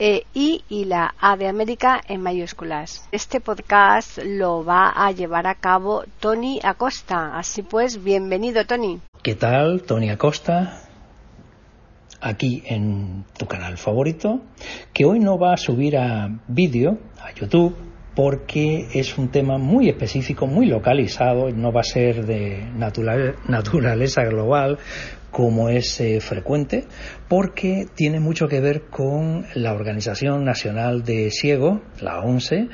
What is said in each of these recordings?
e I y la A de América en mayúsculas. Este podcast lo va a llevar a cabo Tony Acosta. Así pues, bienvenido Tony. ¿Qué tal? Tony Acosta, aquí en tu canal favorito, que hoy no va a subir a vídeo, a YouTube, porque es un tema muy específico, muy localizado, no va a ser de naturaleza global, como es eh, frecuente, porque tiene mucho que ver con la Organización Nacional de Ciegos, la ONCE,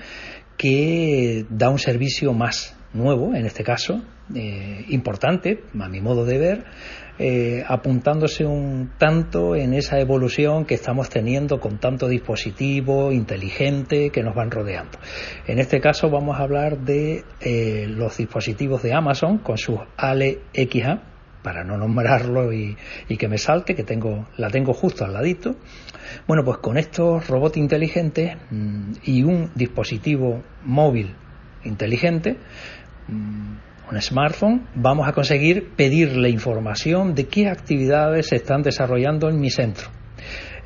que da un servicio más nuevo, en este caso, eh, importante, a mi modo de ver, eh, apuntándose un tanto en esa evolución que estamos teniendo con tanto dispositivo inteligente que nos van rodeando. En este caso vamos a hablar de los dispositivos de Amazon con sus Ale XA, para no nombrarlo y, que me salte, que tengo, la tengo justo al ladito. Bueno, pues con estos robots inteligentes mm, y un dispositivo móvil inteligente, mm, un smartphone, vamos a conseguir pedirle información de qué actividades se están desarrollando en mi centro.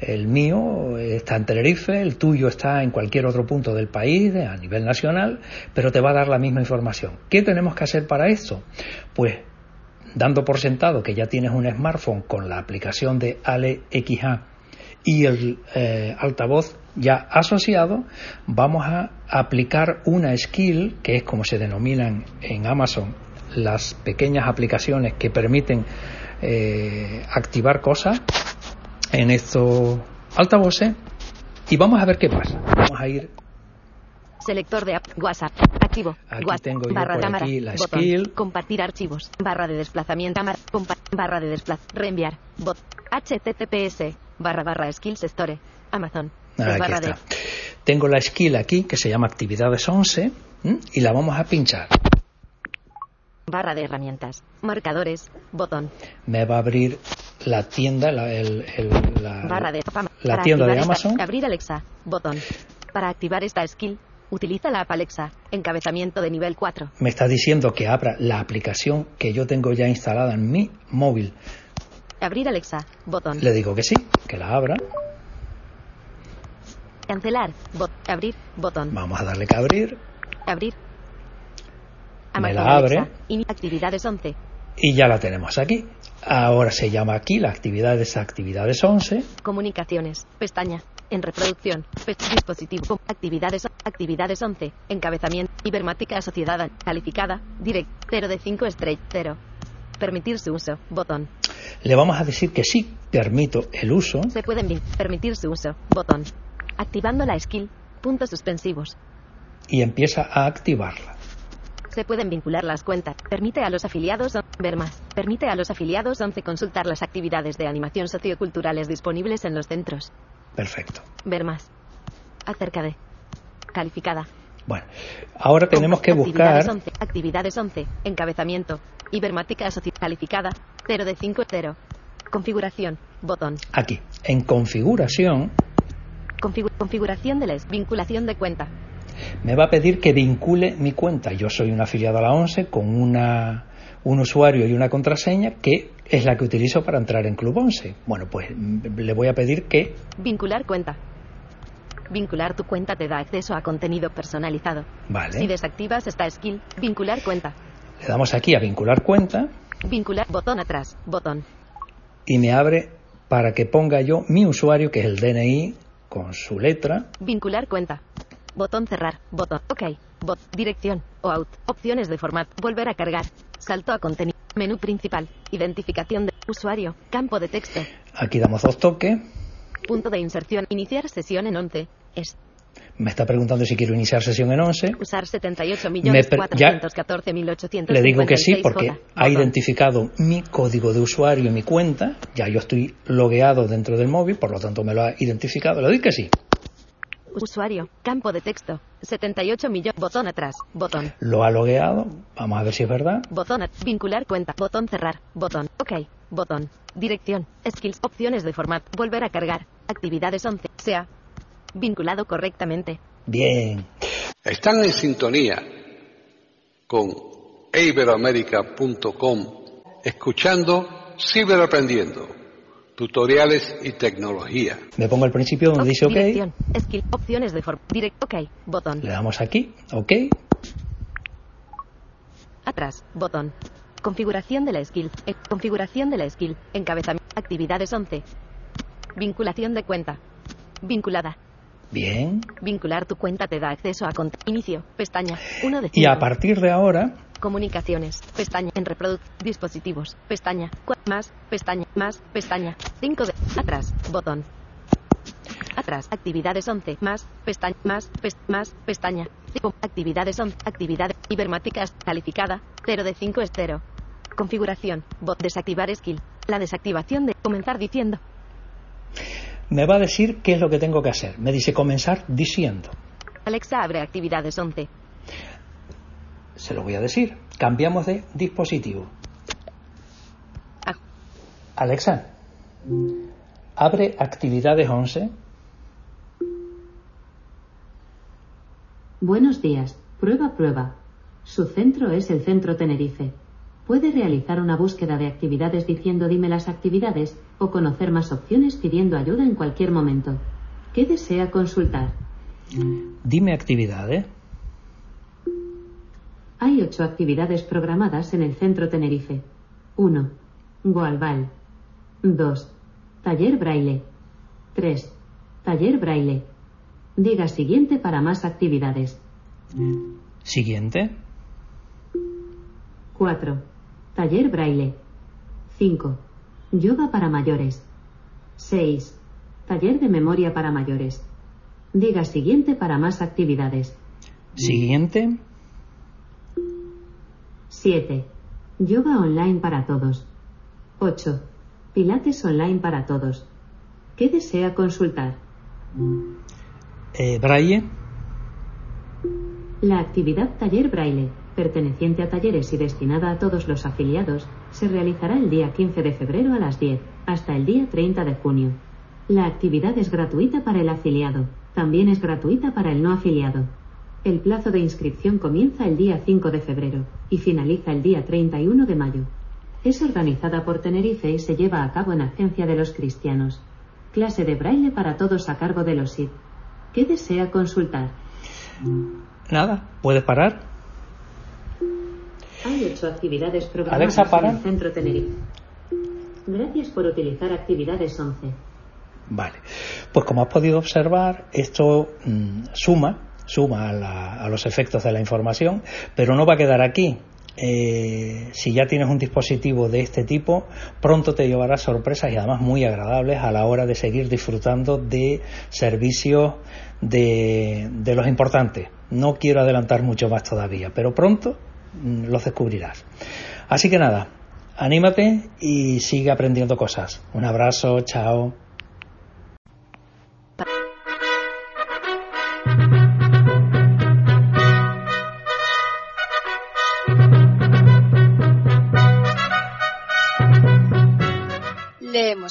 El mío está en Tenerife, el tuyo está en cualquier otro punto del país a nivel nacional, pero te va a dar la misma información. ¿Qué tenemos que hacer para esto? Pues dando por sentado que ya tienes un smartphone con la aplicación de AleXA y el eh, altavoz ya asociado, vamos a aplicar una skill, que es como se denominan en Amazon las pequeñas aplicaciones que permiten eh, activar cosas en estos altavoces y vamos a ver qué pasa. Vamos a ir Selector de app. WhatsApp. Activo. Aquí WhatsApp. tengo yo barra por cámara. aquí la botón. skill. Compartir archivos. Barra de desplazamiento. Barra de desplazamiento. Reenviar. Bot. HTTPS. Barra barra skills store. Amazon. Aquí barra está. de. Tengo la skill aquí que se llama actividades 11 ¿m? y la vamos a pinchar. Barra de herramientas. Marcadores. Botón. Me va a abrir la tienda, la, el- el- la- Barra de. la tienda de activar esta- Amazon. abrir Alexa. Botón. Para activar esta skill. Utiliza la app Alexa. Encabezamiento de nivel 4. me está diciendo que abra la aplicación que yo tengo ya instalada en mi móvil. Abrir Alexa. Botón. Le digo que sí, que la abra. Cancelar. Bot. Abrir. Botón. Vamos a darle que abrir Abrir. Me la Alexa. abre. Ini- actividades 11. y ya la tenemos aquí. Ahora se llama aquí la actividades actividades 11. Comunicaciones. Pestaña. En reproducción. Dispositivo. Actividades. Actividades 11. Encabezamiento. Ibermática sociedad calificada. Direct. 0 de 5 straight 0. Permitir su uso. Botón. Le vamos a decir que sí, permito el uso. Se pueden permitir su uso. Botón. Activando la skill. Puntos suspensivos. y empieza a activarla. Se pueden vincular las cuentas. Permite a los afiliados ver más. Permite a los afiliados 11 consultar las actividades de animación socioculturales disponibles en los centros. Perfecto. Ver más. Acerca de. Calificada. Bueno, ahora tenemos que Actividades buscar 11. Actividades 11. Encabezamiento. Ibermática calificada. 0 de 5 0. Configuración. Botón. aquí, en configuración, Configu- configuración de les. Vinculación de cuenta. me va a pedir que vincule mi cuenta. Yo soy un afiliado a la 11 con una, un usuario y una contraseña que es la que utilizo para entrar en Club 11. Bueno, pues mm, le voy a pedir que Vincular cuenta. Vincular tu cuenta te da acceso a contenido personalizado. Vale. Si desactivas esta skill, vincular cuenta. le damos aquí a vincular cuenta Vincular botón atrás. Botón. y me abre para que ponga yo mi usuario, que es el DNI, con su letra. Vincular cuenta. Botón cerrar. Botón. OK. Bot. Dirección. O out. Opciones de formato. Volver a cargar. Salto a contenido. Menú principal. Identificación de usuario. Campo de texto. Aquí damos dos toques. Punto de inserción. Iniciar sesión en 11. Es Me está preguntando si quiero iniciar sesión en 11. usar 78 Me millones per- 414 mil Le digo que sí porque 856 ha identificado mi código de usuario y mi cuenta. Ya yo estoy logueado dentro del móvil, por lo tanto me lo ha identificado. Le doy que sí. Usuario. Campo de texto. 78 millones. Botón atrás. Botón. Lo ha logueado. Vamos a ver si es verdad. Botón. Vincular cuenta. Botón cerrar. Botón. OK. Botón. Dirección. Skills. Opciones de format. Volver a cargar. Actividades 11. Sea. Vinculado correctamente. Bien. Están en sintonía con iberoamerica.com escuchando Ciberaprendiendo, tutoriales y tecnología. Me pongo al principio donde dice OK. Dirección. Skill. Opciones de. Direct. OK. Botón. Le damos aquí. OK. Atrás. Botón. Configuración de la skill. Eh, configuración de la skill. Encabezamiento. Actividades 11. Vinculación de cuenta. Vinculada. Bien. Vincular tu cuenta te da acceso a Inicio. Pestaña. 1 de Y a 5. partir de ahora, Comunicaciones. Pestaña. En reproduc. Dispositivos. Pestaña. Más. Pestaña. Más. Pestaña. 5 de. Atrás. Botón. Atrás. Actividades 11. Más. Pestaña. Más. Más. Pestaña. Cinco. Actividades 11. Actividades. Ibermáticas. Calificada. 0 de 5 es 0. Configuración. Bot. Desactivar skill. La desactivación de. Comenzar diciendo. me va a decir qué es lo que tengo que hacer. Me dice comenzar diciendo. Alexa abre actividades 11. Se lo voy a decir. Cambiamos de dispositivo. Ah. Alexa, abre actividades 11. Buenos días. Prueba, prueba. Su centro es el Centro Tenerife. Puede realizar una búsqueda de actividades diciendo dime las actividades o conocer más opciones pidiendo ayuda en cualquier momento. ¿Qué desea consultar? Dime actividades. Hay ocho actividades programadas en el Centro Tenerife. 1. Goalbal. 2. Taller Braille. 3. Taller Braille. Diga siguiente para más actividades. Siguiente. 4. Taller Braille. 5. Yoga para mayores. 6. Taller de memoria para mayores. Diga siguiente para más actividades. Siguiente. 7. Yoga online para todos. 8. Pilates online para todos. ¿Qué desea consultar? Eh, Braille. La actividad Taller Braille, perteneciente a talleres y destinada a todos los afiliados, se realizará el día 15 de febrero a las 10 hasta el día 30 de junio. La actividad es gratuita para el afiliado, también es gratuita para el no afiliado. El plazo de inscripción comienza el día 5 de febrero y finaliza el día 31 de mayo. Es organizada por Tenerife y se lleva a cabo en Agencia de los Cristianos. Clase de braille para todos a cargo de los SID. ¿Qué desea consultar? Nada. ¿Puedes parar? Hay ocho actividades programadas Alexa, para. en el Centro Tenerife. Gracias por utilizar actividades 11. Vale. Pues como has podido observar, esto mm, suma, suma a, la- a los efectos de la información, pero no va a quedar aquí. Eh, si ya tienes un dispositivo de este tipo, pronto te llevará sorpresas y además muy agradables a la hora de seguir disfrutando de servicios de, de los importantes. No quiero adelantar mucho más todavía, pero pronto mm, los descubrirás. Así que nada, anímate y sigue aprendiendo cosas. Un abrazo, chao.